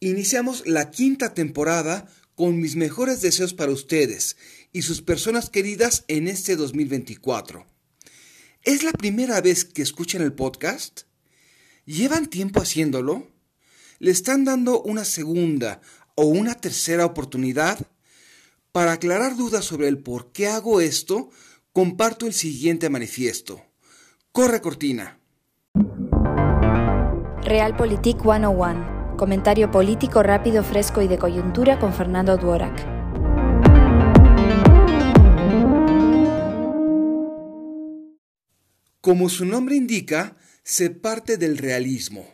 Iniciamos la quinta temporada con mis mejores deseos para ustedes y sus personas queridas en este 2024. ¿Es la primera vez que escuchan el podcast? ¿Llevan tiempo haciéndolo? ¿Le están dando una segunda o una tercera oportunidad? Para aclarar dudas sobre el por qué hago esto, comparto el siguiente manifiesto. Corre cortina. Realpolitik 101. Comentario político rápido, fresco y de coyuntura con Fernando Duorak. Como su nombre indica, se parte del realismo.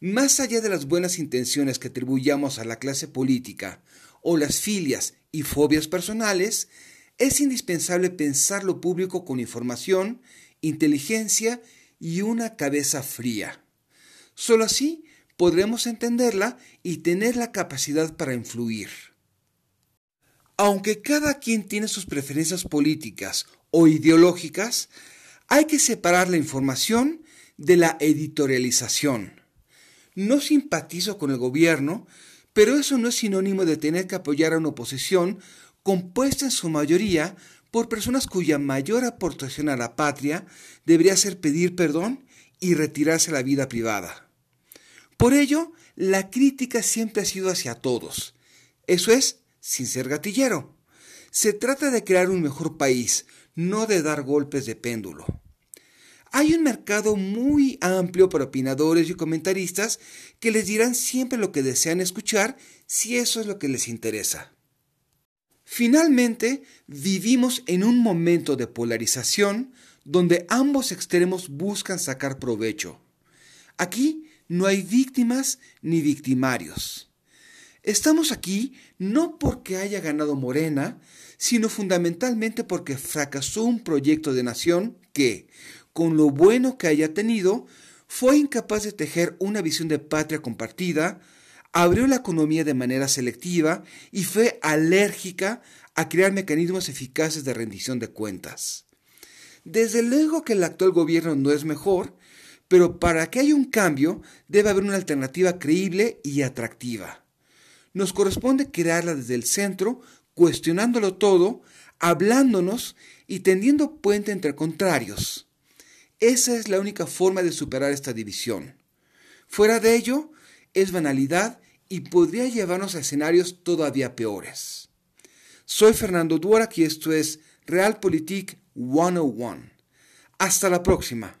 Más allá de las buenas intenciones que atribuyamos a la clase política o las filias y fobias personales, es indispensable pensar lo público con información, inteligencia y una cabeza fría. Solo así podremos entenderla y tener la capacidad para influir. Aunque cada quien tiene sus preferencias políticas o ideológicas, hay que separar la información de la editorialización. No simpatizo con el gobierno, pero eso no es sinónimo de tener que apoyar a una oposición compuesta en su mayoría por personas cuya mayor aportación a la patria debería ser pedir perdón y retirarse a la vida privada. Por ello, la crítica siempre ha sido hacia todos. Eso es, sin ser gatillero. Se trata de crear un mejor país, no de dar golpes de péndulo. Hay un mercado muy amplio para opinadores y comentaristas que les dirán siempre lo que desean escuchar si eso es lo que les interesa. Finalmente, vivimos en un momento de polarización donde ambos extremos buscan sacar provecho. Aquí no hay víctimas ni victimarios. Estamos aquí no porque haya ganado Morena, sino fundamentalmente porque fracasó un proyecto de nación que, con lo bueno que haya tenido, fue incapaz de tejer una visión de patria compartida, abrió la economía de manera selectiva y fue alérgica a crear mecanismos eficaces de rendición de cuentas. Desde luego que el actual gobierno no es mejor, pero para que haya un cambio debe haber una alternativa creíble y atractiva. Nos corresponde crearla desde el centro, cuestionándolo todo, hablándonos y tendiendo puente entre contrarios. Esa es la única forma de superar esta división. Fuera de ello, es banalidad y podría llevarnos a escenarios todavía peores. Soy Fernando Duarak y esto es Realpolitik 101. Hasta la próxima.